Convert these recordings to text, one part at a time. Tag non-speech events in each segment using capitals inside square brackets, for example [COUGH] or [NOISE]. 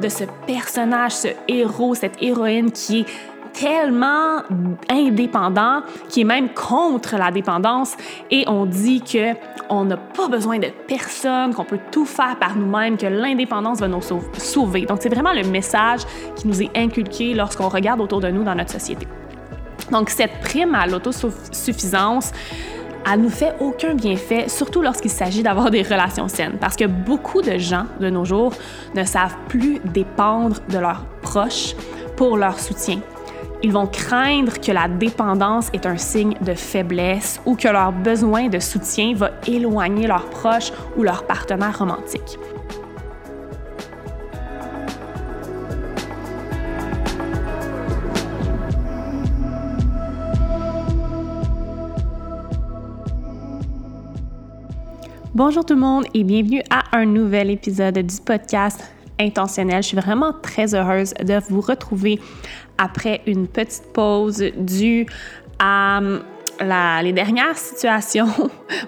de ce personnage, ce héros, cette héroïne qui est tellement indépendant, qui est même contre la dépendance, et on dit que on n'a pas besoin de personne, qu'on peut tout faire par nous-mêmes, que l'indépendance va nous sauver. Donc c'est vraiment le message qui nous est inculqué lorsqu'on regarde autour de nous dans notre société. Donc cette prime à l'autosuffisance, elle nous fait aucun bienfait, surtout lorsqu'il s'agit d'avoir des relations saines, parce que beaucoup de gens de nos jours ne savent plus dépendre de leurs proches pour leur soutien. Ils vont craindre que la dépendance est un signe de faiblesse ou que leur besoin de soutien va éloigner leurs proches ou leurs partenaires romantiques. Bonjour tout le monde et bienvenue à un nouvel épisode du podcast intentionnel. Je suis vraiment très heureuse de vous retrouver après une petite pause due à hum, les dernières [LAUGHS] situations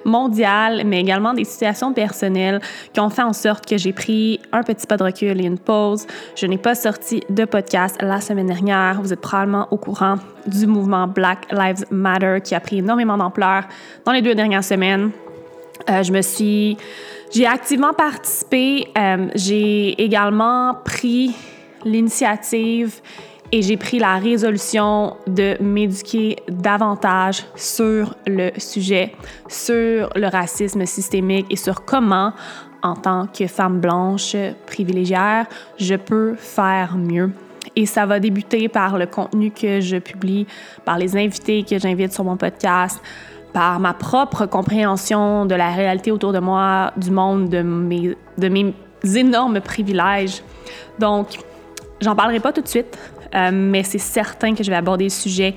mondiales, mais également des situations personnelles qui ont fait en sorte que j'ai pris un petit pas de recul et une pause. Je n'ai pas sorti de podcast la semaine dernière. Vous êtes probablement au courant du mouvement Black Lives Matter qui a pris énormément d'ampleur dans les deux dernières semaines. Euh, je me suis, j'ai activement participé. Euh, j'ai également pris l'initiative et j'ai pris la résolution de m'éduquer davantage sur le sujet, sur le racisme systémique et sur comment, en tant que femme blanche privilégiée, je peux faire mieux. Et ça va débuter par le contenu que je publie, par les invités que j'invite sur mon podcast, par ma propre compréhension de la réalité autour de moi, du monde, de mes, énormes privilèges. Donc, j'en parlerai pas tout de suite, euh, mais c'est certain que je vais aborder le sujet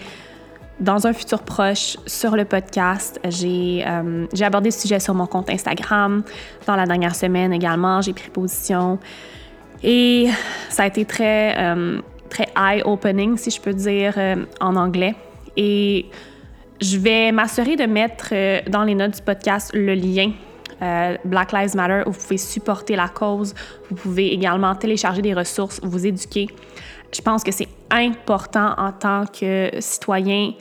dans un futur proche sur le podcast. Euh, j'ai abordé ce sujet sur mon compte Instagram dans la dernière semaine également. J'ai pris position et ça a été très, euh, très eye-opening, si je peux dire, en anglais. Et je vais m'assurer de mettre dans les notes du podcast le lien Black Lives Matter où vous pouvez supporter la cause. Vous pouvez également télécharger des ressources, vous éduquer. Je pense que c'est important en tant que citoyen,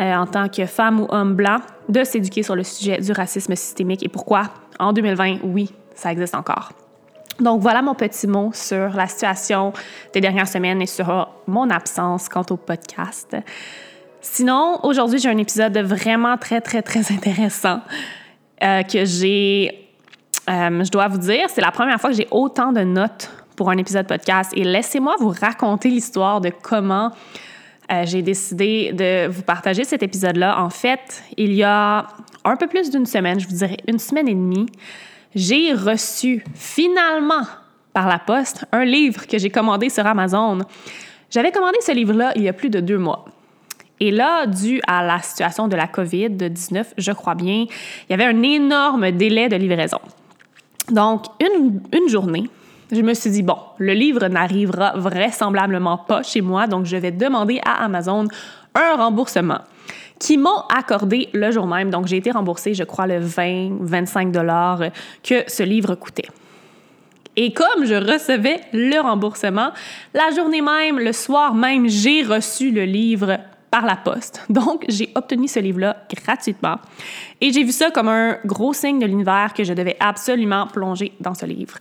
euh, en tant que femme ou homme blanc, de s'éduquer sur le sujet du racisme systémique et pourquoi, en 2020, oui, ça existe encore. Donc voilà mon petit mot sur la situation des dernières semaines et sur mon absence quant au podcast. Sinon, aujourd'hui, j'ai un épisode vraiment très, très, très intéressant euh, que j'ai, euh, je dois vous dire, c'est la première fois que j'ai autant de notes pour un épisode podcast et laissez-moi vous raconter l'histoire de comment euh, j'ai décidé de vous partager cet épisode-là. En fait, il y a un peu plus d'une semaine, je vous dirais une semaine et demie, j'ai reçu finalement par la poste un livre que j'ai commandé sur Amazon. J'avais commandé ce livre-là il y a plus de deux mois. Et là, dû à la situation de la COVID-19, je crois bien, il y avait un énorme délai de livraison. Donc, une, une journée, je me suis dit, bon, le livre n'arrivera vraisemblablement pas chez moi, donc je vais demander à Amazon un remboursement qui m'ont accordé le jour même. Donc, j'ai été remboursée, je crois, le 20-25 dollars que ce livre coûtait. Et comme je recevais le remboursement, la journée même, le soir même, j'ai reçu le livre par la poste. Donc, j'ai obtenu ce livre-là gratuitement. Et j'ai vu ça comme un gros signe de l'univers que je devais absolument plonger dans ce livre.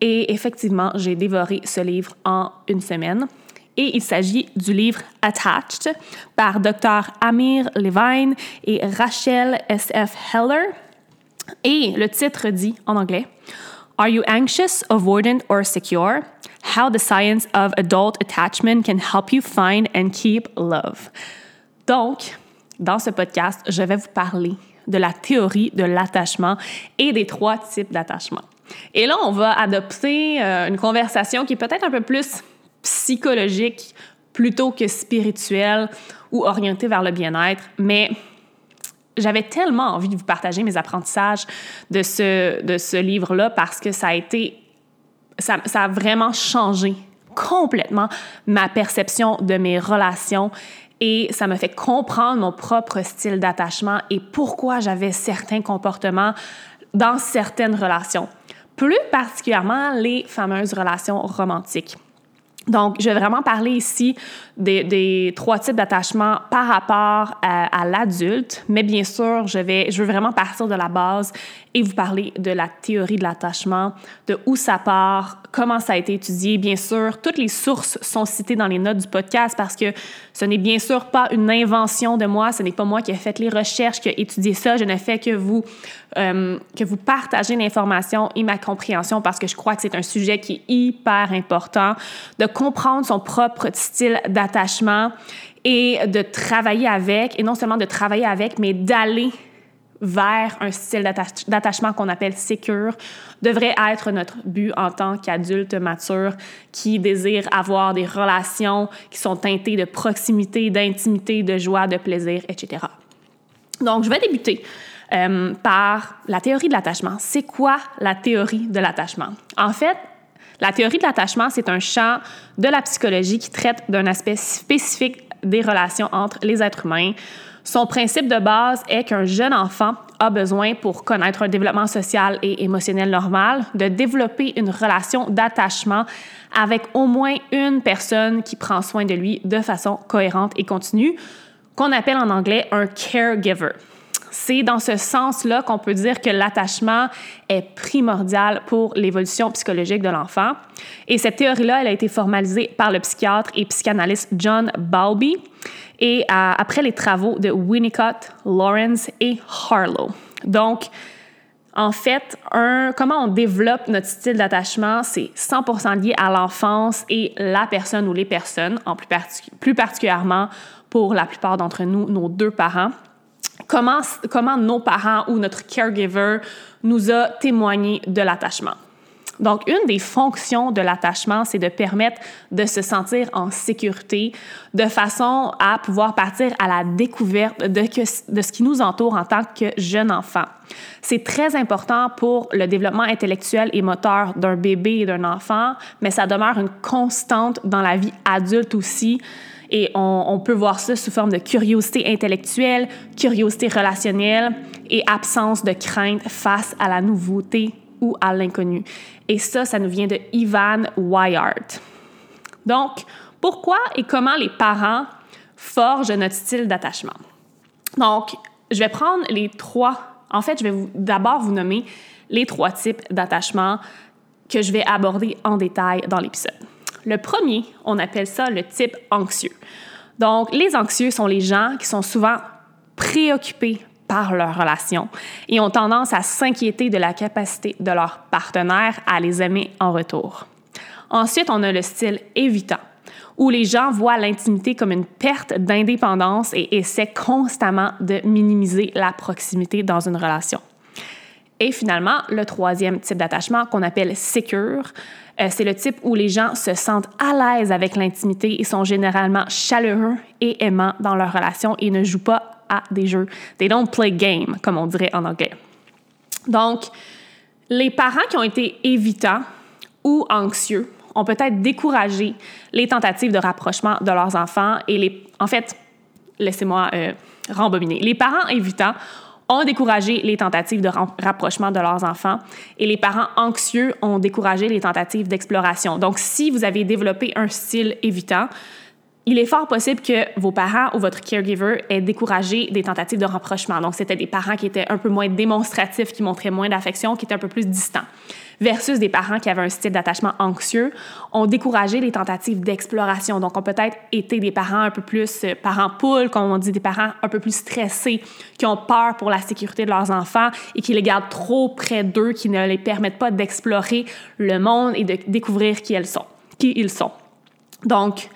Et effectivement, j'ai dévoré ce livre en une semaine. Et il s'agit du livre Attached par Dr. Amir Levine et Rachel S.F. Heller. Et le titre dit en anglais Are you anxious, avoidant, or secure? How the science of adult attachment can help you find and keep love. Donc, dans ce podcast, je vais vous parler de la théorie de l'attachement et des trois types d'attachement. Et là, on va adopter euh, une conversation qui est peut-être un peu plus psychologique plutôt que spirituelle ou orientée vers le bien-être, mais j'avais tellement envie de vous partager mes apprentissages de ce, de ce livre-là parce que ça a été, ça, a vraiment changé complètement ma perception de mes relations et ça me fait comprendre mon propre style d'attachement et pourquoi j'avais certains comportements dans certaines relations. plus particulièrement les fameuses relations romantiques. Donc, je vais vraiment parler ici des, trois types d'attachement par rapport à, l'adulte, mais bien sûr, je, vais, je veux vraiment partir de la base et vous parler de la théorie de l'attachement, de où ça part, comment ça a été étudié. Bien sûr, toutes les sources sont citées dans les notes du podcast parce que ce n'est bien sûr pas une invention de moi, ce n'est pas moi qui ai fait les recherches, qui ai étudié ça. Je ne fais que vous, euh, que vous partager l'information et ma compréhension parce que je crois que c'est un sujet qui est hyper important de comprendre son propre style d'attachement et de travailler avec, et non seulement de travailler avec, mais d'aller vers un style d'attachement qu'on appelle sécure devrait être notre but en tant qu'adulte mature qui désire avoir des relations qui sont teintées de proximité, d'intimité, de joie, de plaisir, etc. Donc, je vais débuter euh, par la théorie de l'attachement. C'est quoi la théorie de l'attachement? En fait, la théorie de l'attachement, c'est un champ de la psychologie qui traite d'un aspect spécifique des relations entre les êtres humains. Son principe de base est qu'un jeune enfant a besoin, pour connaître un développement social et émotionnel normal, de développer une relation d'attachement avec au moins une personne qui prend soin de lui de façon cohérente et continue, qu'on appelle en anglais un caregiver. C'est dans ce sens-là qu'on peut dire que l'attachement est primordial pour l'évolution psychologique de l'enfant. Et cette théorie-là, elle a été formalisée par le psychiatre et psychanalyste John Bowlby et après les travaux de Winnicott, Lawrence et Harlow. Donc, en fait, comment on développe notre style d'attachement, c'est 100% lié à l'enfance et la personne ou les personnes, en plus particulièrement pour la plupart d'entre nous, nos deux parents. Comment, nos parents ou notre caregiver nous a témoigné de l'attachement. Donc, une des fonctions de l'attachement, c'est de permettre de se sentir en sécurité de façon à pouvoir partir à la découverte de, de ce qui nous entoure en tant que jeune enfant. C'est très important pour le développement intellectuel et moteur d'un bébé et d'un enfant, mais ça demeure une constante dans la vie adulte aussi. Et on, peut voir ça sous forme de curiosité intellectuelle, curiosité relationnelle et absence de crainte face à la nouveauté ou à l'inconnu. Et ça, ça nous vient de Ivan Wyart. Donc, pourquoi et comment les parents forgent notre style d'attachement? Donc, je vais prendre les trois, en fait, je vais d'abord vous nommer les trois types d'attachement que je vais aborder en détail dans l'épisode. Le premier, on appelle ça le type anxieux. Donc, les anxieux sont les gens qui sont souvent préoccupés par leur relation et ont tendance à s'inquiéter de la capacité de leur partenaire à les aimer en retour. Ensuite, on a le style évitant, où les gens voient l'intimité comme une perte d'indépendance et essaient constamment de minimiser la proximité dans une relation. Et finalement, le troisième type d'attachement qu'on appelle secure, euh, c'est le type où les gens se sentent à l'aise avec l'intimité et sont généralement chaleureux et aimants dans leur relation et ne jouent pas à des jeux. They don't play game, comme on dirait en anglais. Donc, les parents qui ont été évitants ou anxieux ont peut-être découragé les tentatives de rapprochement de leurs enfants et les, en fait, laissez-moi euh, rembobiner. Les parents évitants ont découragé les tentatives de rapprochement de leurs enfants et les parents anxieux ont découragé les tentatives d'exploration. Donc, si vous avez développé un style évitant, il est fort possible que vos parents ou votre caregiver aient découragé des tentatives de rapprochement. Donc, c'était des parents qui étaient un peu moins démonstratifs, qui montraient moins d'affection, qui étaient un peu plus distants. Versus des parents qui avaient un style d'attachement anxieux, ont découragé les tentatives d'exploration. Donc, ont peut-être été des parents un peu plus euh, parents poules, comme on dit, des parents un peu plus stressés, qui ont peur pour la sécurité de leurs enfants et qui les gardent trop près d'eux, qui ne les permettent pas d'explorer le monde et de découvrir qui elles sont, qui ils sont. Donc,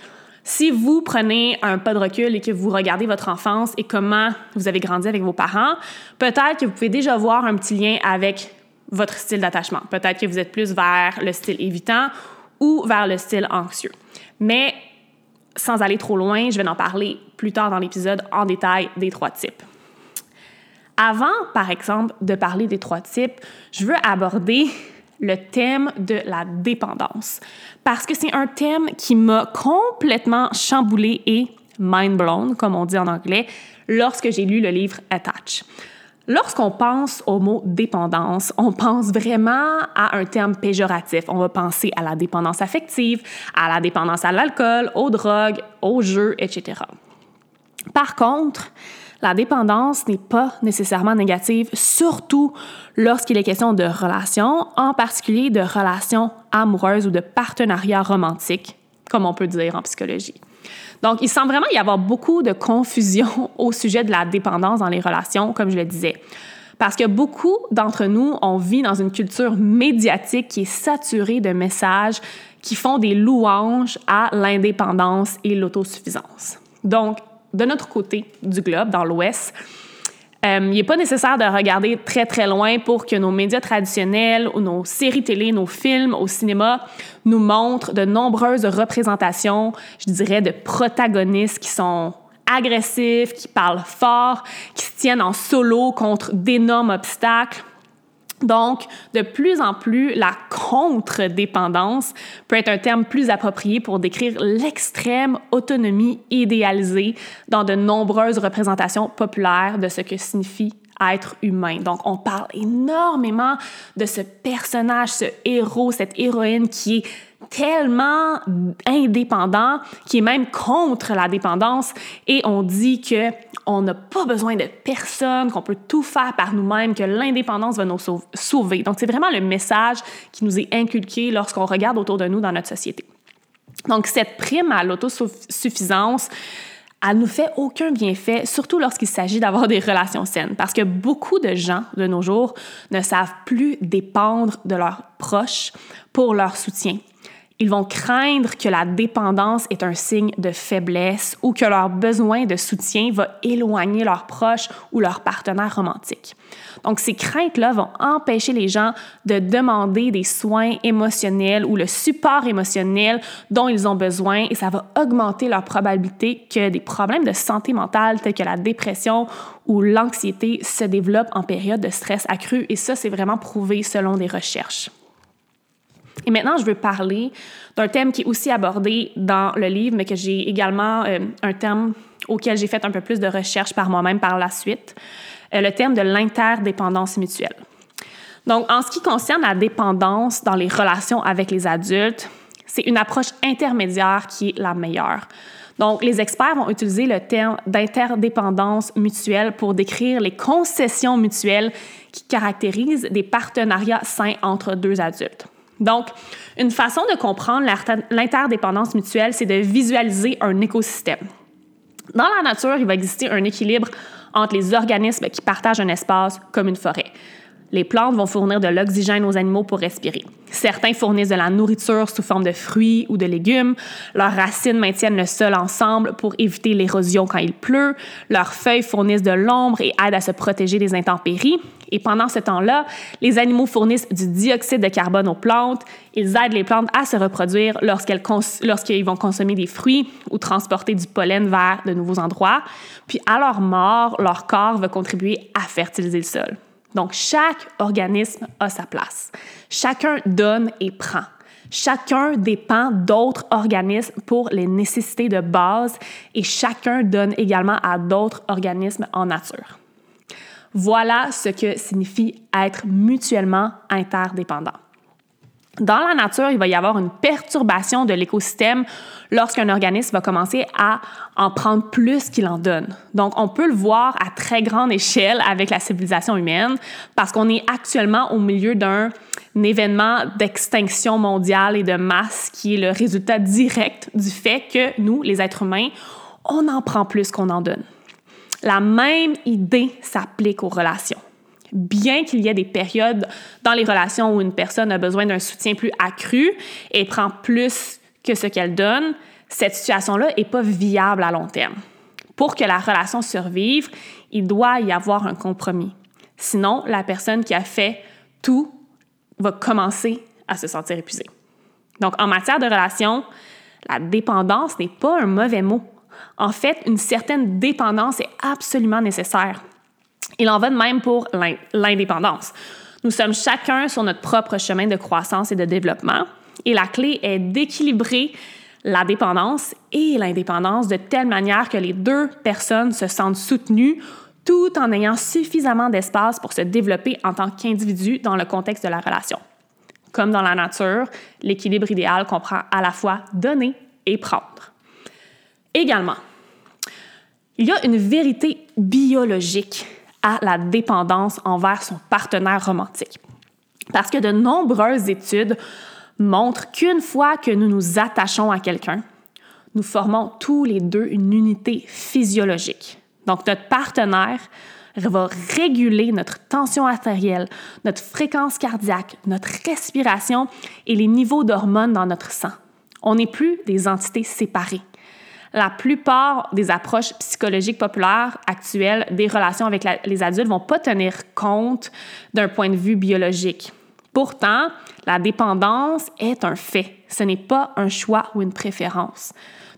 si vous prenez un pas de recul et que vous regardez votre enfance et comment vous avez grandi avec vos parents, peut-être que vous pouvez déjà voir un petit lien avec votre style d'attachement. Peut-être que vous êtes plus vers le style évitant ou vers le style anxieux. Mais sans aller trop loin, je vais en parler plus tard dans l'épisode en détail des trois types. Avant, par exemple, de parler des trois types, je veux aborder le thème de la dépendance. Parce que c'est un thème qui m'a complètement chamboulé et mind blown, comme on dit en anglais, lorsque j'ai lu le livre Attach. Lorsqu'on pense au mot dépendance, on pense vraiment à un terme péjoratif. On va penser à la dépendance affective, à la dépendance à l'alcool, aux drogues, aux jeux, etc. Par contre, la dépendance n'est pas nécessairement négative, surtout lorsqu'il est question de relations, en particulier de relations amoureuses ou de partenariats romantiques, comme on peut dire en psychologie. Donc, il semble vraiment y avoir beaucoup de confusion [LAUGHS] au sujet de la dépendance dans les relations, comme je le disais. Parce que beaucoup d'entre nous, on vit dans une culture médiatique qui est saturée de messages qui font des louanges à l'indépendance et l'autosuffisance. Donc, de notre côté du globe, dans l'Ouest, euh, il n'est pas nécessaire de regarder très, très loin pour que nos médias traditionnels ou nos séries télé, nos films au cinéma nous montrent de nombreuses représentations, je dirais, de protagonistes qui sont agressifs, qui parlent fort, qui se tiennent en solo contre d'énormes obstacles. Donc, de plus en plus, la contre-dépendance peut être un terme plus approprié pour décrire l'extrême autonomie idéalisée dans de nombreuses représentations populaires de ce que signifie être humain. Donc, on parle énormément de ce personnage, ce héros, cette héroïne qui est tellement indépendant, qui est même contre la dépendance, et on dit que on n'a pas besoin de personne, qu'on peut tout faire par nous-mêmes, que l'indépendance va nous sauver. Donc, c'est vraiment le message qui nous est inculqué lorsqu'on regarde autour de nous dans notre société. Donc, cette prime à l'autosuffisance, elle nous fait aucun bienfait, surtout lorsqu'il s'agit d'avoir des relations saines, parce que beaucoup de gens de nos jours ne savent plus dépendre de leurs proches pour leur soutien. Ils vont craindre que la dépendance est un signe de faiblesse ou que leur besoin de soutien va éloigner leurs proches ou leurs partenaires romantiques. Donc, ces craintes-là vont empêcher les gens de demander des soins émotionnels ou le support émotionnel dont ils ont besoin et ça va augmenter leur probabilité que des problèmes de santé mentale tels que la dépression ou l'anxiété se développent en période de stress accru et ça, c'est vraiment prouvé selon des recherches. Et maintenant, je veux parler d'un thème qui est aussi abordé dans le livre, mais que j'ai également euh, un thème auquel j'ai fait un peu plus de recherche par moi-même par la suite, euh, le thème de l'interdépendance mutuelle. Donc, en ce qui concerne la dépendance dans les relations avec les adultes, c'est une approche intermédiaire qui est la meilleure. Donc, les experts vont utiliser le terme d'interdépendance mutuelle pour décrire les concessions mutuelles qui caractérisent des partenariats sains entre deux adultes. Donc, une façon de comprendre l'interdépendance mutuelle, c'est de visualiser un écosystème. Dans la nature, il va exister un équilibre entre les organismes qui partagent un espace comme une forêt. Les plantes vont fournir de l'oxygène aux animaux pour respirer. Certains fournissent de la nourriture sous forme de fruits ou de légumes. Leurs racines maintiennent le sol ensemble pour éviter l'érosion quand il pleut. Leurs feuilles fournissent de l'ombre et aident à se protéger des intempéries. Et pendant ce temps-là, les animaux fournissent du dioxyde de carbone aux plantes. Ils aident les plantes à se reproduire lorsqu'ils vont consommer des fruits ou transporter du pollen vers de nouveaux endroits. Puis à leur mort, leur corps va contribuer à fertiliser le sol. Donc, chaque organisme a sa place. Chacun donne et prend. Chacun dépend d'autres organismes pour les nécessités de base et chacun donne également à d'autres organismes en nature. Voilà ce que signifie être mutuellement interdépendant. Dans la nature, il va y avoir une perturbation de l'écosystème lorsqu'un organisme va commencer à en prendre plus qu'il en donne. Donc, on peut le voir à très grande échelle avec la civilisation humaine parce qu'on est actuellement au milieu d'un événement d'extinction mondiale et de masse qui est le résultat direct du fait que nous, les êtres humains, on en prend plus qu'on en donne. La même idée s'applique aux relations bien qu'il y ait des périodes dans les relations où une personne a besoin d'un soutien plus accru et prend plus que ce qu'elle donne, cette situation-là n'est pas viable à long terme. Pour que la relation survive, il doit y avoir un compromis. Sinon, la personne qui a fait tout va commencer à se sentir épuisée. Donc, en matière de relation, la dépendance n'est pas un mauvais mot. En fait, une certaine dépendance est absolument nécessaire. Il en va de même pour l'indépendance. Nous sommes chacun sur notre propre chemin de croissance et de développement, et la clé est d'équilibrer la dépendance et l'indépendance de telle manière que les deux personnes se sentent soutenues tout en ayant suffisamment d'espace pour se développer en tant qu'individu dans le contexte de la relation. Comme dans la nature, l'équilibre idéal comprend à la fois donner et prendre. Également, il y a une vérité biologique à la dépendance envers son partenaire romantique. Parce que de nombreuses études montrent qu'une fois que nous nous attachons à quelqu'un, nous formons tous les deux une unité physiologique. Donc, notre partenaire va réguler notre tension artérielle, notre fréquence cardiaque, notre respiration et les niveaux d'hormones dans notre sang. On n'est plus des entités séparées. La plupart des approches psychologiques populaires actuelles des relations avec les adultes vont pas tenir compte d'un point de vue biologique. Pourtant, la dépendance est un fait. Ce n'est pas un choix ou une préférence.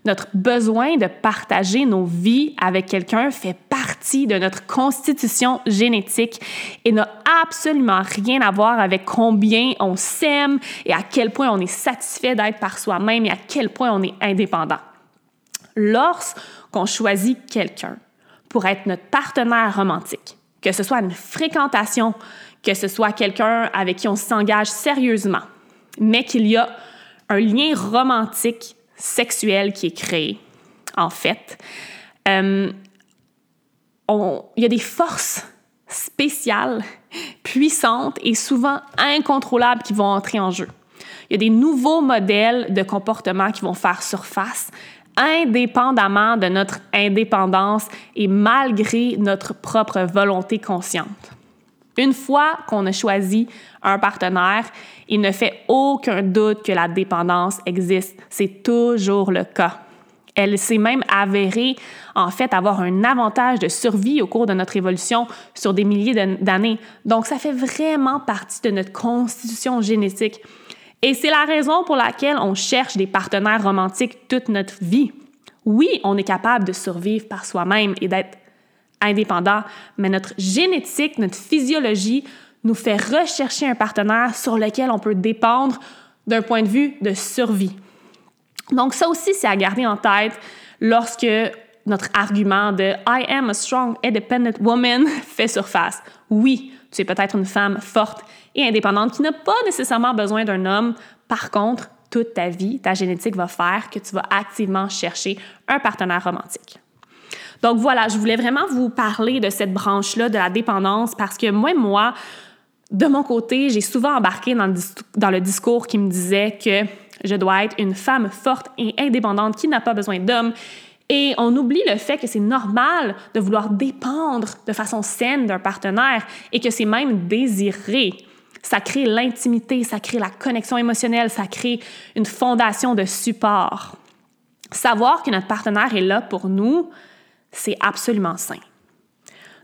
Notre besoin de partager nos vies avec quelqu'un fait partie de notre constitution génétique et n'a absolument rien à voir avec combien on s'aime et à quel point on est satisfait d'être par soi-même et à quel point on est indépendant. Lorsqu'on choisit quelqu'un pour être notre partenaire romantique, que ce soit une fréquentation, que ce soit quelqu'un avec qui on s'engage sérieusement, mais qu'il y a un lien romantique sexuel qui est créé, en fait, euh, il y a des forces spéciales, puissantes et souvent incontrôlables qui vont entrer en jeu. Il y a des nouveaux modèles de comportement qui vont faire surface indépendamment de notre indépendance et malgré notre propre volonté consciente. Une fois qu'on a choisi un partenaire, il ne fait aucun doute que la dépendance existe. C'est toujours le cas. Elle s'est même avérée, en fait, avoir un avantage de survie au cours de notre évolution sur des milliers d'années. Donc, ça fait vraiment partie de notre constitution génétique. Et c'est la raison pour laquelle on cherche des partenaires romantiques toute notre vie. Oui, on est capable de survivre par soi-même et d'être indépendant, mais notre génétique, notre physiologie nous fait rechercher un partenaire sur lequel on peut dépendre d'un point de vue de survie. Donc ça aussi, c'est à garder en tête lorsque notre argument de I am a strong, independent woman [LAUGHS] fait surface. Oui, tu es peut-être une femme forte et indépendante qui n'a pas nécessairement besoin d'un homme. Par contre, toute ta vie, ta génétique va faire que tu vas activement chercher un partenaire romantique. Donc voilà, je voulais vraiment vous parler de cette branche-là de la dépendance parce que moi, moi, de mon côté, j'ai souvent embarqué dans le, discours qui me disait que je dois être une femme forte et indépendante qui n'a pas besoin d'hommes. Et on oublie le fait que c'est normal de vouloir dépendre de façon saine d'un partenaire et que c'est même désiré. Ça crée l'intimité, ça crée la connexion émotionnelle, ça crée une fondation de support. Savoir que notre partenaire est là pour nous, c'est absolument sain.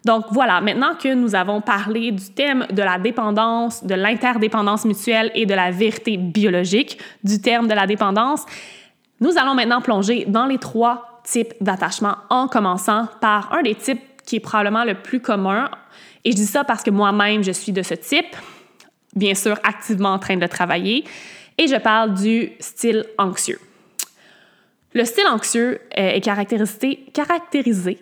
Donc voilà, maintenant que nous avons parlé du thème de la dépendance, de l'interdépendance mutuelle et de la vérité biologique du terme de la dépendance, nous allons maintenant plonger dans les trois types d'attachement en commençant par un des types qui est probablement le plus commun. Et je dis ça parce que moi-même, je suis de ce type, bien sûr activement en train de travailler, et je parle du style anxieux. Le style anxieux euh, est caractérisé,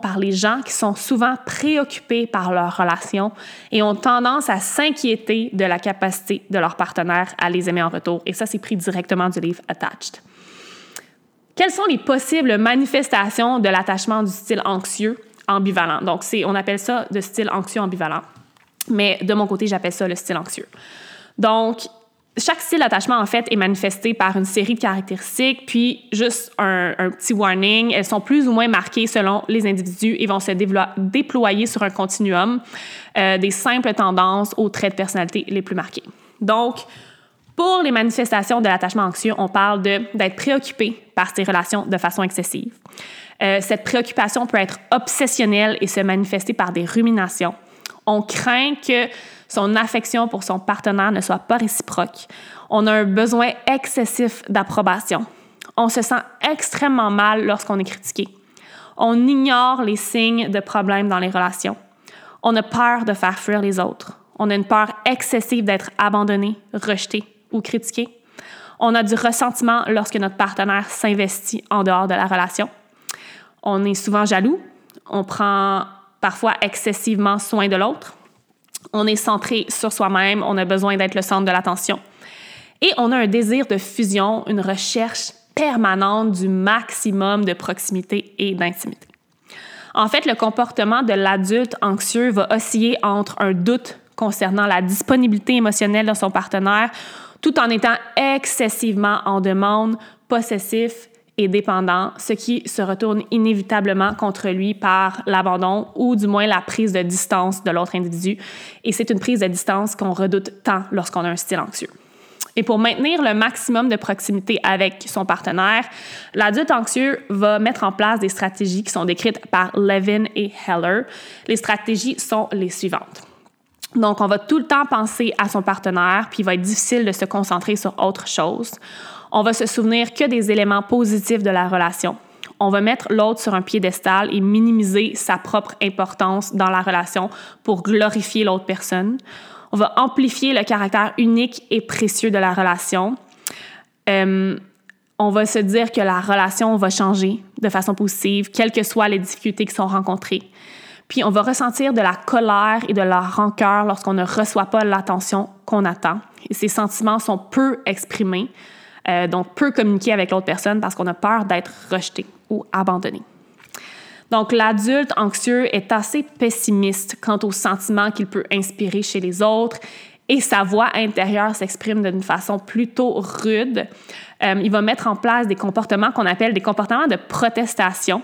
par les gens qui sont souvent préoccupés par leur relation et ont tendance à s'inquiéter de la capacité de leur partenaire à les aimer en retour. Et ça, c'est pris directement du livre Attached. Quelles sont les possibles manifestations de l'attachement du style anxieux ambivalent? Donc, on appelle ça le style anxieux ambivalent. Mais de mon côté, j'appelle ça le style anxieux. Donc, chaque style d'attachement, en fait, est manifesté par une série de caractéristiques, puis juste un, petit warning, elles sont plus ou moins marquées selon les individus et vont se déployer sur un continuum euh, des simples tendances aux traits de personnalité les plus marqués. Donc, pour les manifestations de l'attachement anxieux, on parle d'être préoccupé par ces relations de façon excessive. Euh, cette préoccupation peut être obsessionnelle et se manifester par des ruminations. On craint que son affection pour son partenaire ne soit pas réciproque. On a un besoin excessif d'approbation. On se sent extrêmement mal lorsqu'on est critiqué. On ignore les signes de problèmes dans les relations. On a peur de faire fuir les autres. On a une peur excessive d'être abandonné, rejeté ou critiqué. On a du ressentiment lorsque notre partenaire s'investit en dehors de la relation. On est souvent jaloux. On prend parfois excessivement soin de l'autre. On est centré sur soi-même, on a besoin d'être le centre de l'attention. Et on a un désir de fusion, une recherche permanente du maximum de proximité et d'intimité. En fait, le comportement de l'adulte anxieux va osciller entre un doute concernant la disponibilité émotionnelle de son partenaire, tout en étant excessivement en demande, possessif et dépendant, ce qui se retourne inévitablement contre lui par l'abandon ou du moins la prise de distance de l'autre individu. Et c'est une prise de distance qu'on redoute tant lorsqu'on a un style anxieux. Et pour maintenir le maximum de proximité avec son partenaire, l'adulte anxieux va mettre en place des stratégies qui sont décrites par Levin et Heller. Les stratégies sont les suivantes. Donc, on va tout le temps penser à son partenaire, puis il va être difficile de se concentrer sur autre chose. On va se souvenir que des éléments positifs de la relation. On va mettre l'autre sur un piédestal et minimiser sa propre importance dans la relation pour glorifier l'autre personne. On va amplifier le caractère unique et précieux de la relation. Euh, on va se dire que la relation va changer de façon positive, quelles que soient les difficultés qui sont rencontrées. Puis on va ressentir de la colère et de la rancœur lorsqu'on ne reçoit pas l'attention qu'on attend. Et ces sentiments sont peu exprimés, euh, donc peu communiqués avec l'autre personne parce qu'on a peur d'être rejeté ou abandonné. Donc, l'adulte anxieux est assez pessimiste quant aux sentiments qu'il peut inspirer chez les autres et sa voix intérieure s'exprime d'une façon plutôt rude. Euh, il va mettre en place des comportements qu'on appelle des comportements de protestation.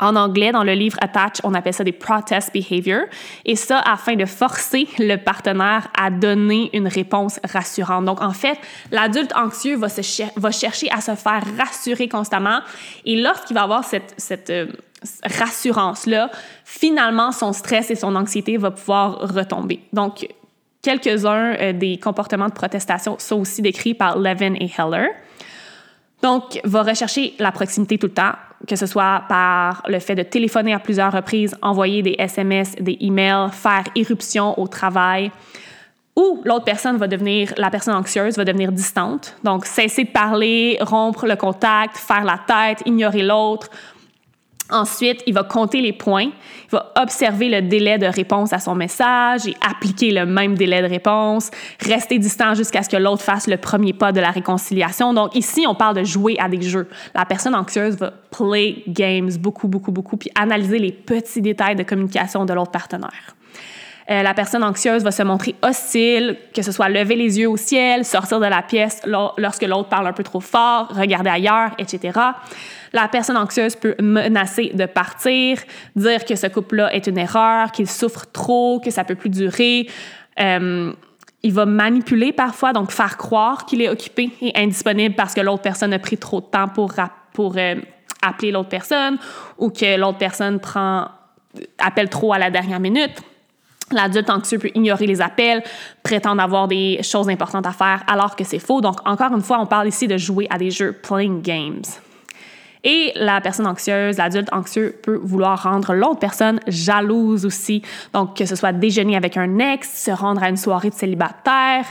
En anglais, dans le livre Attach, on appelle ça des protest behavior. Et ça, afin de forcer le partenaire à donner une réponse rassurante. Donc, en fait, l'adulte anxieux va, va chercher à se faire rassurer constamment. Et lorsqu'il va avoir cette, euh, rassurance-là, finalement, son stress et son anxiété vont pouvoir retomber. Donc, quelques-uns euh, des comportements de protestation sont aussi décrits par Levin et Heller. Donc, va rechercher la proximité tout le temps, que ce soit par le fait de téléphoner à plusieurs reprises, envoyer des SMS, des emails, faire irruption au travail, ou l'autre personne va devenir, la personne anxieuse va devenir distante. Donc, cesser de parler, rompre le contact, faire la tête, ignorer l'autre, Ensuite, il va compter les points, il va observer le délai de réponse à son message et appliquer le même délai de réponse, rester distant jusqu'à ce que l'autre fasse le premier pas de la réconciliation. Donc ici, on parle de jouer à des jeux. La personne anxieuse va play games beaucoup, beaucoup, beaucoup, puis analyser les petits détails de communication de l'autre partenaire. Euh, la personne anxieuse va se montrer hostile, que ce soit lever les yeux au ciel, sortir de la pièce lorsque l'autre parle un peu trop fort, regarder ailleurs, etc. La personne anxieuse peut menacer de partir, dire que ce couple-là est une erreur, qu'il souffre trop, que ça peut plus durer. Euh, il va manipuler parfois, donc faire croire qu'il est occupé et indisponible parce que l'autre personne a pris trop de temps pour, euh, appeler l'autre personne ou que l'autre personne prend appelle trop à la dernière minute. L'adulte anxieux peut ignorer les appels, prétendre avoir des choses importantes à faire alors que c'est faux. Donc, encore une fois, on parle ici de jouer à des jeux playing games. Et la personne anxieuse, l'adulte anxieux peut vouloir rendre l'autre personne jalouse aussi. Donc, que ce soit déjeuner avec un ex, se rendre à une soirée de célibataire,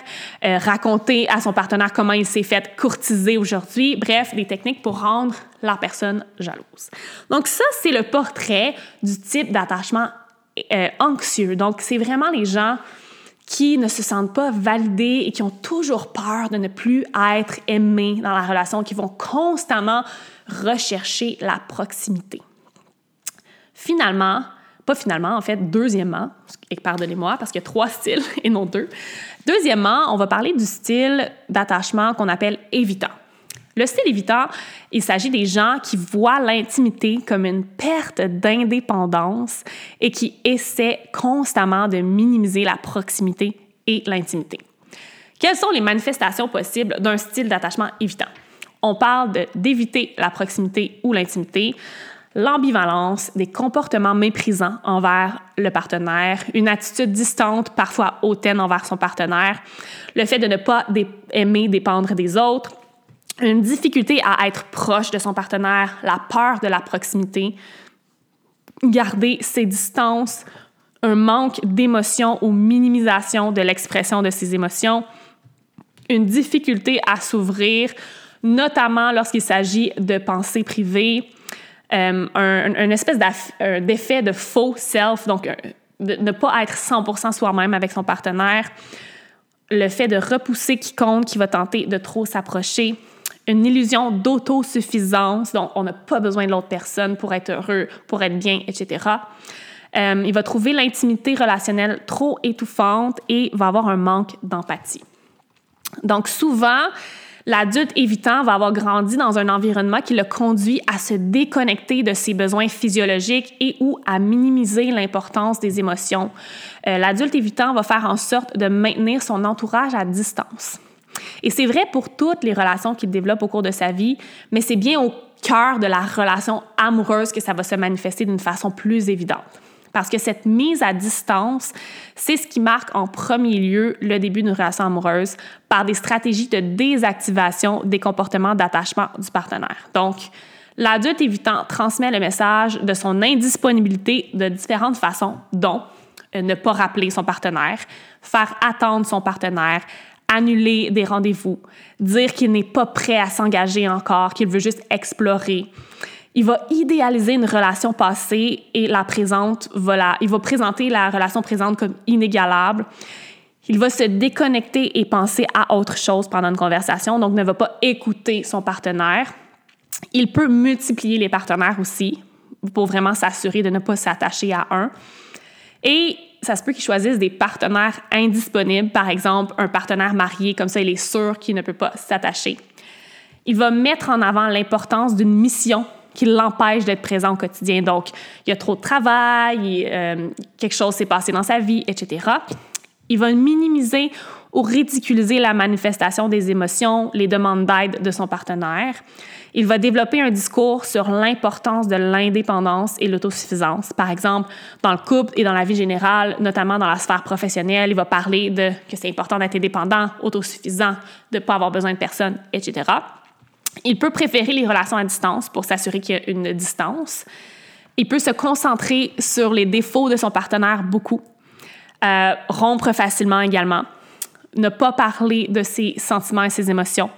euh, raconter à son partenaire comment il s'est fait courtiser aujourd'hui. Bref, des techniques pour rendre la personne jalouse. Donc, ça, c'est le portrait du type d'attachement euh, anxieux. Donc, c'est vraiment les gens qui ne se sentent pas validés et qui ont toujours peur de ne plus être aimés dans la relation, qui vont constamment rechercher la proximité. Finalement, pas finalement, en fait, deuxièmement, et pardonnez-moi parce qu'il y a trois styles [LAUGHS] et non deux. Deuxièmement, on va parler du style d'attachement qu'on appelle évitant. Le style évitant, il s'agit des gens qui voient l'intimité comme une perte d'indépendance et qui essaient constamment de minimiser la proximité et l'intimité. Quelles sont les manifestations possibles d'un style d'attachement évitant? On parle d'éviter la proximité ou l'intimité, l'ambivalence, des comportements méprisants envers le partenaire, une attitude distante, parfois hautaine envers son partenaire, le fait de ne pas aimer dépendre des autres, une difficulté à être proche de son partenaire, la peur de la proximité, garder ses distances, un manque d'émotion ou minimisation de l'expression de ses émotions, une difficulté à s'ouvrir, notamment lorsqu'il s'agit de pensées privées, un, un, espèce d'effet de faux self, donc de ne pas être 100% soi-même avec son partenaire, le fait de repousser quiconque qui va tenter de trop s'approcher, une illusion d'autosuffisance, donc on n'a pas besoin de l'autre personne pour être heureux, pour être bien, etc. Euh, il va trouver l'intimité relationnelle trop étouffante et va avoir un manque d'empathie. Donc souvent, L'adulte évitant va avoir grandi dans un environnement qui le conduit à se déconnecter de ses besoins physiologiques et ou à minimiser l'importance des émotions. Euh, l'adulte évitant va faire en sorte de maintenir son entourage à distance. Et c'est vrai pour toutes les relations qu'il développe au cours de sa vie, mais c'est bien au cœur de la relation amoureuse que ça va se manifester d'une façon plus évidente. Parce que cette mise à distance, c'est ce qui marque en premier lieu le début d'une relation amoureuse par des stratégies de désactivation des comportements d'attachement du partenaire. Donc, l'adulte évitant transmet le message de son indisponibilité de différentes façons, dont euh, ne pas rappeler son partenaire, faire attendre son partenaire, annuler des rendez-vous, dire qu'il n'est pas prêt à s'engager encore, qu'il veut juste explorer, il va idéaliser une relation passée et la présente va il va présenter la relation présente comme inégalable. Il va se déconnecter et penser à autre chose pendant une conversation, donc ne va pas écouter son partenaire. Il peut multiplier les partenaires aussi pour vraiment s'assurer de ne pas s'attacher à un. Et ça se peut qu'il choisisse des partenaires indisponibles, par exemple un partenaire marié, comme ça il est sûr qu'il ne peut pas s'attacher. Il va mettre en avant l'importance d'une mission qui l'empêche d'être présent au quotidien. Donc, il y a trop de travail, euh, quelque chose s'est passé dans sa vie, etc. Il va minimiser ou ridiculiser la manifestation des émotions, les demandes d'aide de son partenaire. Il va développer un discours sur l'importance de l'indépendance et l'autosuffisance. Par exemple, dans le couple et dans la vie générale, notamment dans la sphère professionnelle, il va parler de que c'est important d'être indépendant, autosuffisant, de ne pas avoir besoin de personne, etc. Il peut préférer les relations à distance pour s'assurer qu'il y a une distance. Il peut se concentrer sur les défauts de son partenaire beaucoup. Euh, rompre facilement également. Ne pas parler de ses sentiments et ses émotions.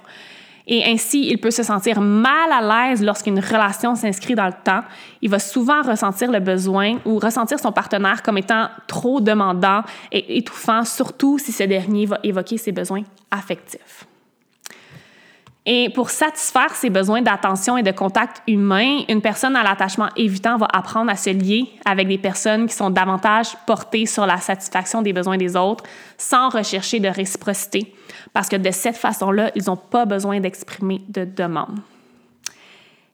Et ainsi, il peut se sentir mal à l'aise lorsqu'une relation s'inscrit dans le temps. Il va souvent ressentir le besoin ou ressentir son partenaire comme étant trop demandant et étouffant, surtout si ce dernier va évoquer ses besoins affectifs. Et pour satisfaire ses besoins d'attention et de contact humain, une personne à l'attachement évitant va apprendre à se lier avec des personnes qui sont davantage portées sur la satisfaction des besoins des autres sans rechercher de réciprocité, parce que de cette façon-là, ils n'ont pas besoin d'exprimer de demande.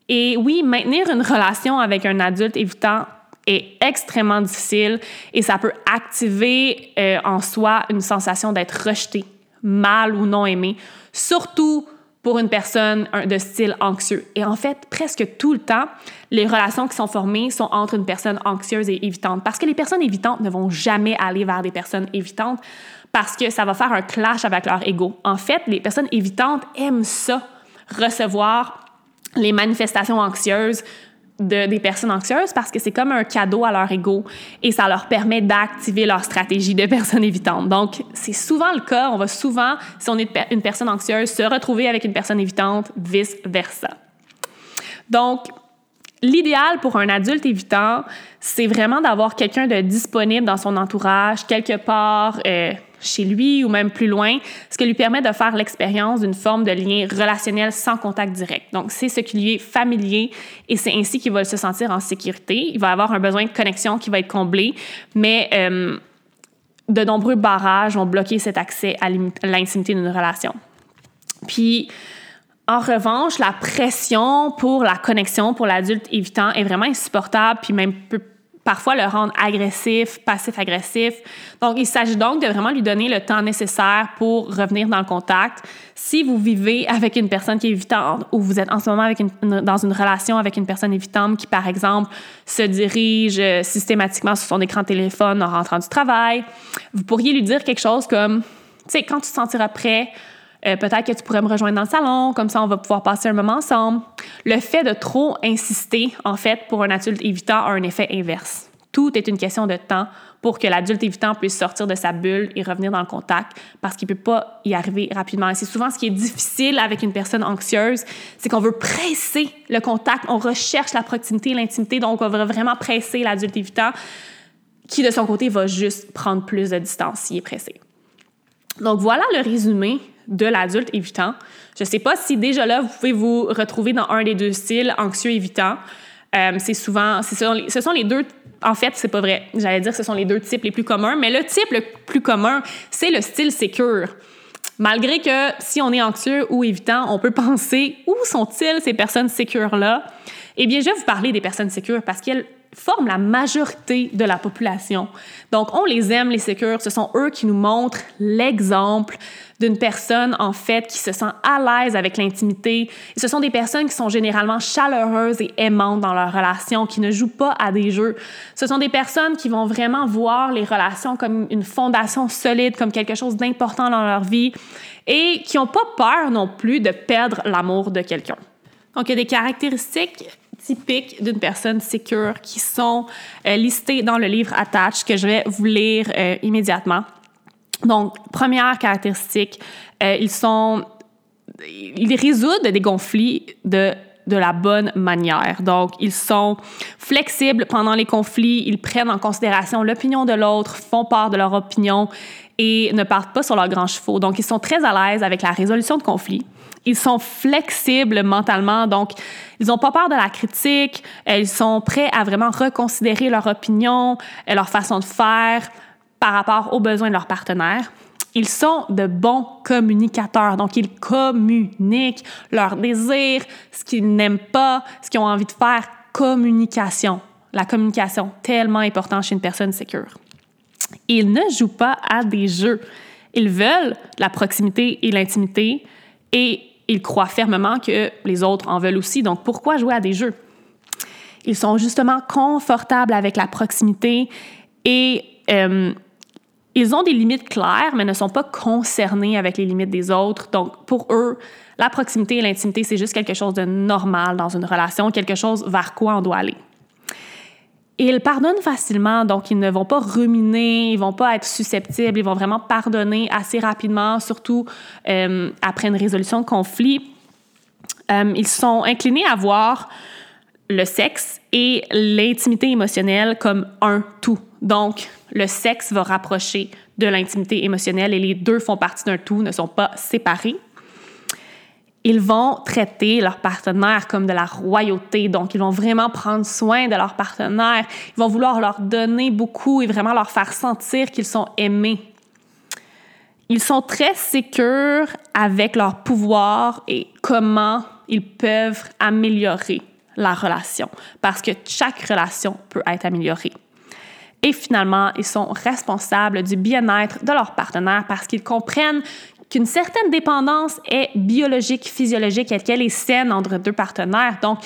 Et oui, maintenir une relation avec un adulte évitant est extrêmement difficile et ça peut activer euh, en soi une sensation d'être rejeté, mal ou non aimé, surtout pour une personne de style anxieux. Et en fait, presque tout le temps, les relations qui sont formées sont entre une personne anxieuse et évitante. Parce que les personnes évitantes ne vont jamais aller vers des personnes évitantes parce que ça va faire un clash avec leur ego. En fait, les personnes évitantes aiment ça, recevoir les manifestations anxieuses des personnes anxieuses parce que c'est comme un cadeau à leur ego et ça leur permet d'activer leur stratégie de personne évitante. Donc, c'est souvent le cas. On va souvent, si on est une personne anxieuse, se retrouver avec une personne évitante, vice-versa. Donc, L'idéal pour un adulte évitant, c'est vraiment d'avoir quelqu'un de disponible dans son entourage, quelque part euh, chez lui ou même plus loin, ce qui lui permet de faire l'expérience d'une forme de lien relationnel sans contact direct. Donc, c'est ce qui lui est familier et c'est ainsi qu'il va se sentir en sécurité. Il va avoir un besoin de connexion qui va être comblé, mais euh, de nombreux barrages vont bloquer cet accès à l'intimité d'une relation. Puis, en revanche, la pression pour la connexion pour l'adulte évitant est vraiment insupportable, puis même peut parfois le rendre agressif, passif-agressif. Donc, il s'agit donc de vraiment lui donner le temps nécessaire pour revenir dans le contact. Si vous vivez avec une personne qui est évitante ou vous êtes en ce moment dans une relation avec une personne évitante qui, par exemple, se dirige systématiquement sur son écran de téléphone en rentrant du travail, vous pourriez lui dire quelque chose comme, tu sais, quand tu te sentiras prêt, euh, peut-être que tu pourrais me rejoindre dans le salon, comme ça on va pouvoir passer un moment ensemble. Le fait de trop insister, en fait, pour un adulte évitant a un effet inverse tout est une question de temps pour que l'adulte évitant puisse sortir de sa bulle et revenir dans le contact parce qu'il ne peut pas y arriver rapidement. C'est souvent ce qui est difficile avec une personne anxieuse, c'est qu'on veut presser le contact, on recherche la proximité, l'intimité, donc on veut vraiment presser l'adulte évitant qui, de son côté, va juste prendre plus de distance s'il est pressé. Donc voilà le résumé de l'adulte évitant. Je ne sais pas si déjà là, vous pouvez vous retrouver dans un des deux styles, anxieux évitant. Euh, c'est souvent, ce sont, les, deux en fait, c'est pas vrai. J'allais dire que ce sont les deux types les plus communs, mais le type le plus commun, c'est le style secure. Malgré que si on est anxieux ou évitant, on peut [LAUGHS] penser où sont-ils ces personnes sécures-là? Eh bien, je vais vous parler des personnes sécures parce qu'elles forment la majorité de la population. Donc, on les aime, les sécures. Ce sont eux qui nous montrent l'exemple d'une personne, en fait, qui se sent à l'aise avec l'intimité. Ce sont des personnes qui sont généralement chaleureuses et aimantes dans leurs relations, qui ne jouent pas à des jeux. Ce sont des personnes qui vont vraiment voir les relations comme une fondation solide, comme quelque chose d'important dans leur vie et qui n'ont pas peur non plus de perdre l'amour de quelqu'un. Donc, il y a des caractéristiques typiques d'une personne sécure qui sont euh, listées dans le livre Attach que je vais vous lire euh, immédiatement. Donc, première caractéristique, euh, ils sont ils résoudent des conflits de de la bonne manière. Donc, ils sont flexibles pendant les conflits, ils prennent en considération l'opinion de l'autre, font part de leur opinion et ne partent pas sur leurs grands chevaux. Donc, ils sont très à l'aise avec la résolution de conflits. Ils sont flexibles mentalement, donc ils n'ont pas peur de la critique, ils sont prêts à vraiment reconsidérer leur opinion, leur façon de faire par rapport aux besoins de leur partenaire. Ils sont de bons communicateurs, donc ils communiquent leurs désirs, ce qu'ils n'aiment pas, ce qu'ils ont envie de faire. Communication. La communication, tellement important chez une personne sécure. Ils ne jouent pas à des jeux. Ils veulent la proximité et l'intimité et ils croient fermement que les autres en veulent aussi. Donc, pourquoi jouer à des jeux? Ils sont justement confortables avec la proximité et euh, ils ont des limites claires, mais ne sont pas concernés avec les limites des autres. Donc, pour eux, la proximité et l'intimité, c'est juste quelque chose de normal dans une relation, quelque chose vers quoi on doit aller. Ils pardonnent facilement, donc ils ne vont pas ruminer, ils vont pas être susceptibles, ils vont vraiment pardonner assez rapidement, surtout euh, après une résolution de conflit. Euh, ils sont inclinés à voir le sexe et l'intimité émotionnelle comme un tout. Donc, le sexe va rapprocher de l'intimité émotionnelle et les deux font partie d'un tout, ne sont pas séparés ils vont traiter leur partenaire comme de la royauté. Donc, ils vont vraiment prendre soin de leur partenaire. Ils vont vouloir leur donner beaucoup et vraiment leur faire sentir qu'ils sont aimés. Ils sont très sécures avec leur pouvoir et comment ils peuvent améliorer la relation parce que chaque relation peut être améliorée. Et finalement, ils sont responsables du bien-être de leur partenaire parce qu'ils comprennent qu'une certaine dépendance est biologique, physiologique et qu'elle est saine entre deux partenaires. Donc,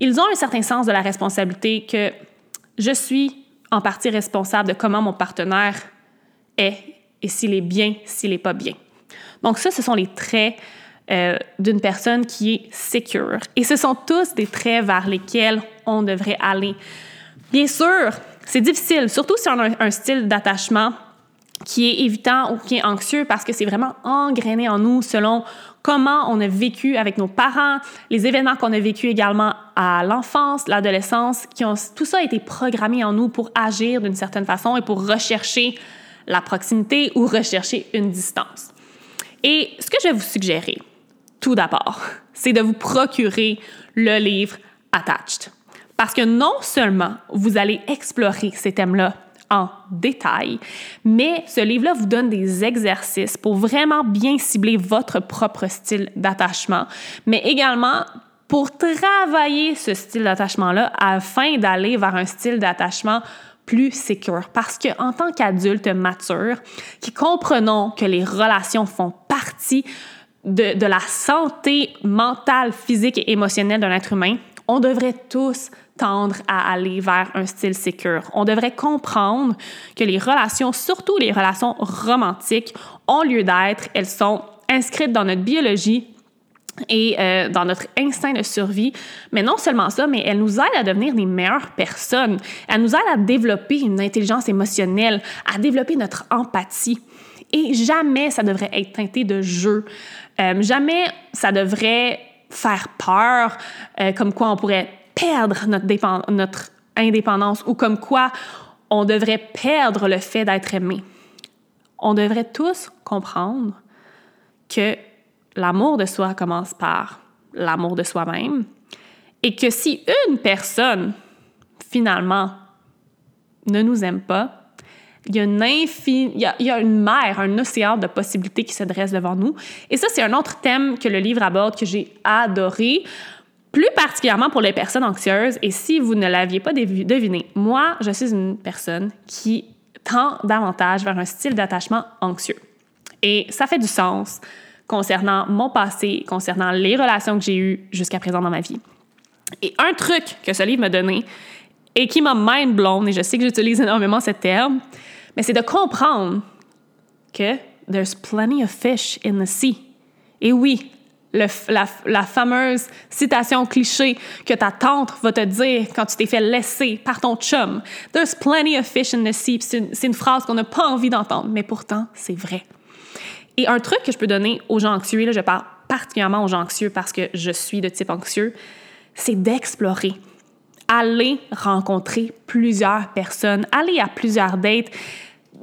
ils ont un certain sens de la responsabilité que je suis en partie responsable de comment mon partenaire est et s'il est bien, s'il n'est pas bien. Donc ça, ce sont les traits euh, d'une personne qui est secure. Et ce sont tous des traits vers lesquels on devrait aller. Bien sûr, c'est difficile, surtout si on a un style d'attachement qui est évitant ou qui est anxieux parce que c'est vraiment engrainé en nous selon comment on a vécu avec nos parents, les événements qu'on a vécu également à l'enfance, l'adolescence, qui ont tout ça a été programmé en nous pour agir d'une certaine façon et pour rechercher la proximité ou rechercher une distance. Et ce que je vais vous suggérer, tout d'abord, [LAUGHS] c'est de vous procurer le livre Attached. Parce que non seulement vous allez explorer ces thèmes-là en détail, mais ce livre-là vous donne des exercices pour vraiment bien cibler votre propre style d'attachement, mais également pour travailler ce style d'attachement-là afin d'aller vers un style d'attachement plus sécure. Parce qu'en tant qu'adulte mature, qui comprenons que les relations font partie de la santé mentale, physique et émotionnelle d'un être humain, on devrait tous tendre à aller vers un style sécure. On devrait comprendre que les relations, surtout les relations romantiques, ont lieu d'être, elles sont inscrites dans notre biologie et euh, dans notre instinct de survie. Mais non seulement ça, mais elle nous aide à devenir des meilleures personnes. Elle nous aide à développer une intelligence émotionnelle, à développer notre empathie. Et jamais ça devrait être teinté de jeu. Euh, jamais ça devrait faire peur, euh, comme quoi on pourrait perdre notre, indépendance ou comme quoi on devrait perdre le fait d'être aimé. On devrait tous comprendre que l'amour de soi commence par l'amour de soi-même et que si une personne, finalement, ne nous aime pas, il y, a une il, y a, une mer, un océan de possibilités qui se dresse devant nous. Et ça, c'est un autre thème que le livre aborde que j'ai adoré, plus particulièrement pour les personnes anxieuses. Et si vous ne l'aviez pas deviné, moi, je suis une personne qui tend davantage vers un style d'attachement anxieux. Et ça fait du sens concernant mon passé, concernant les relations que j'ai eues jusqu'à présent dans ma vie. Et un truc que ce livre m'a donné et qui m'a mind blown, et je sais que j'utilise énormément ce terme, mais c'est de comprendre que there's plenty of fish in the sea. Et oui, la, fameuse citation cliché que ta tante va te dire quand tu t'es fait laisser par ton chum. There's plenty of fish in the sea. C'est une, une, phrase qu'on n'a pas envie d'entendre, mais pourtant, c'est vrai. Et un truc que je peux donner aux gens anxieux, là, je parle particulièrement aux gens anxieux parce que je suis de type anxieux, c'est d'explorer. Aller rencontrer plusieurs personnes, aller à plusieurs dates.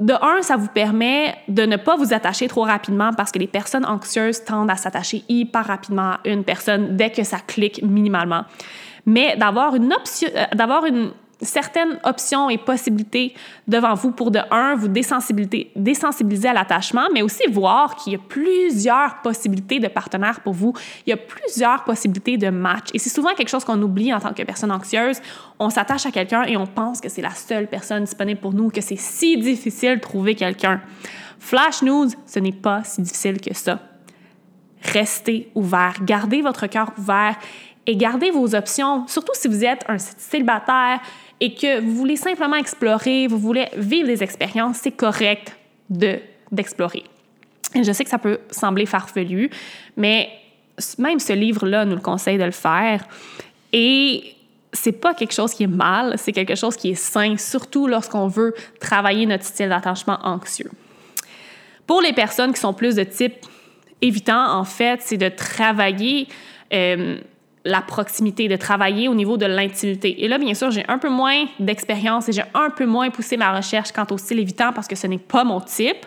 De un, ça vous permet de ne pas vous attacher trop rapidement parce que les personnes anxieuses tendent à s'attacher hyper rapidement à une personne dès que ça clique minimalement. Mais d'avoir une option, euh, d'avoir une, certaines options et possibilités devant vous pour de un, vous désensibiliser, à l'attachement, mais aussi voir qu'il y a plusieurs possibilités de partenaires pour vous. Il y a plusieurs possibilités de match. Et c'est souvent quelque chose qu'on oublie en tant que personne anxieuse. On s'attache à quelqu'un et on pense que c'est la seule personne disponible pour nous, que c'est si difficile de trouver quelqu'un. Flash news, ce n'est pas si difficile que ça. Restez ouvert, gardez votre cœur ouvert et gardez vos options, surtout si vous êtes un célibataire, et que vous voulez simplement explorer, vous voulez vivre des expériences, c'est correct de, d'explorer. Je sais que ça peut sembler farfelu, mais même ce livre-là nous le conseille de le faire. Et c'est pas quelque chose qui est mal, c'est quelque chose qui est sain, surtout lorsqu'on veut travailler notre style d'attachement anxieux. Pour les personnes qui sont plus de type évitant, en fait, c'est de travailler euh, la proximité, de travailler au niveau de l'intimité. Et là, bien sûr, j'ai un peu moins d'expérience et j'ai un peu moins poussé ma recherche quant au style évitant parce que ce n'est pas mon type.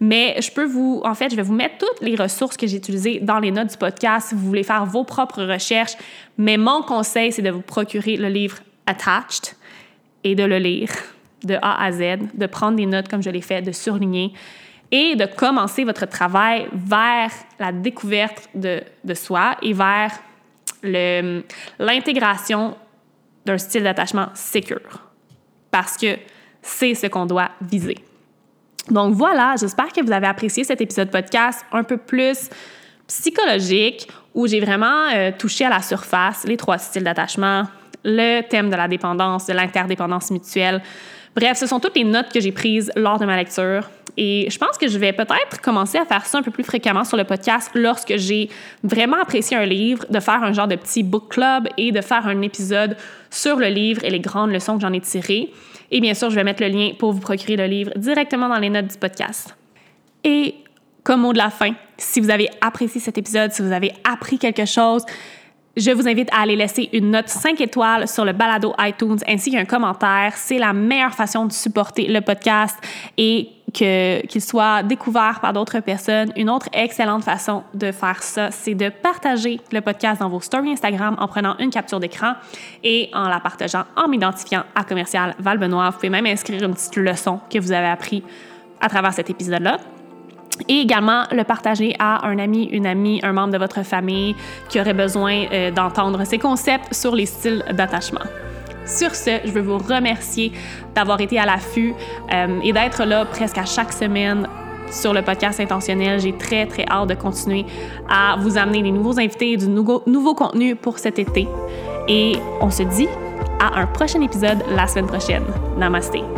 Mais je peux vous, en fait, je vais vous mettre toutes les ressources que j'ai utilisées dans les notes du podcast si vous voulez faire vos propres recherches. Mais mon conseil, c'est de vous procurer le livre Attached et de le lire de A à Z, de prendre des notes comme je l'ai fait, de surligner et de commencer votre travail vers la découverte de, de soi et vers l'intégration d'un style d'attachement sécure. Parce que c'est ce qu'on doit viser. Donc voilà, j'espère que vous avez apprécié cet épisode podcast un peu plus psychologique où j'ai vraiment euh, touché à la surface les trois styles d'attachement, le thème de la dépendance, de l'interdépendance mutuelle. Bref, ce sont toutes les notes que j'ai prises lors de ma lecture. Et je pense que je vais peut-être commencer à faire ça un peu plus fréquemment sur le podcast lorsque j'ai vraiment apprécié un livre, de faire un genre de petit book club et de faire un épisode sur le livre et les grandes leçons que j'en ai tirées. Et bien sûr, je vais mettre le lien pour vous procurer le livre directement dans les notes du podcast. Et comme mot de la fin, si vous avez apprécié cet épisode, si vous avez appris quelque chose, je vous invite à aller laisser une note 5 étoiles sur le balado iTunes ainsi qu'un commentaire. C'est la meilleure façon de supporter le podcast et qu'il soit découvert par d'autres personnes. Une autre excellente façon de faire ça, c'est de partager le podcast dans vos stories Instagram en prenant une capture d'écran et en la partageant en m'identifiant à commercial Val Benoît. Vous pouvez même inscrire une petite leçon que vous avez appris à travers cet épisode-là et également le partager à un ami, une amie, un membre de votre famille qui aurait besoin euh, d'entendre ces concepts sur les styles d'attachement. Sur ce, je veux vous remercier d'avoir été à l'affût euh, et d'être là presque à chaque semaine sur le podcast intentionnel. J'ai très, très hâte de continuer à vous amener des nouveaux invités et du nouveau, nouveau contenu pour cet été. Et on se dit à un prochain épisode la semaine prochaine. Namaste.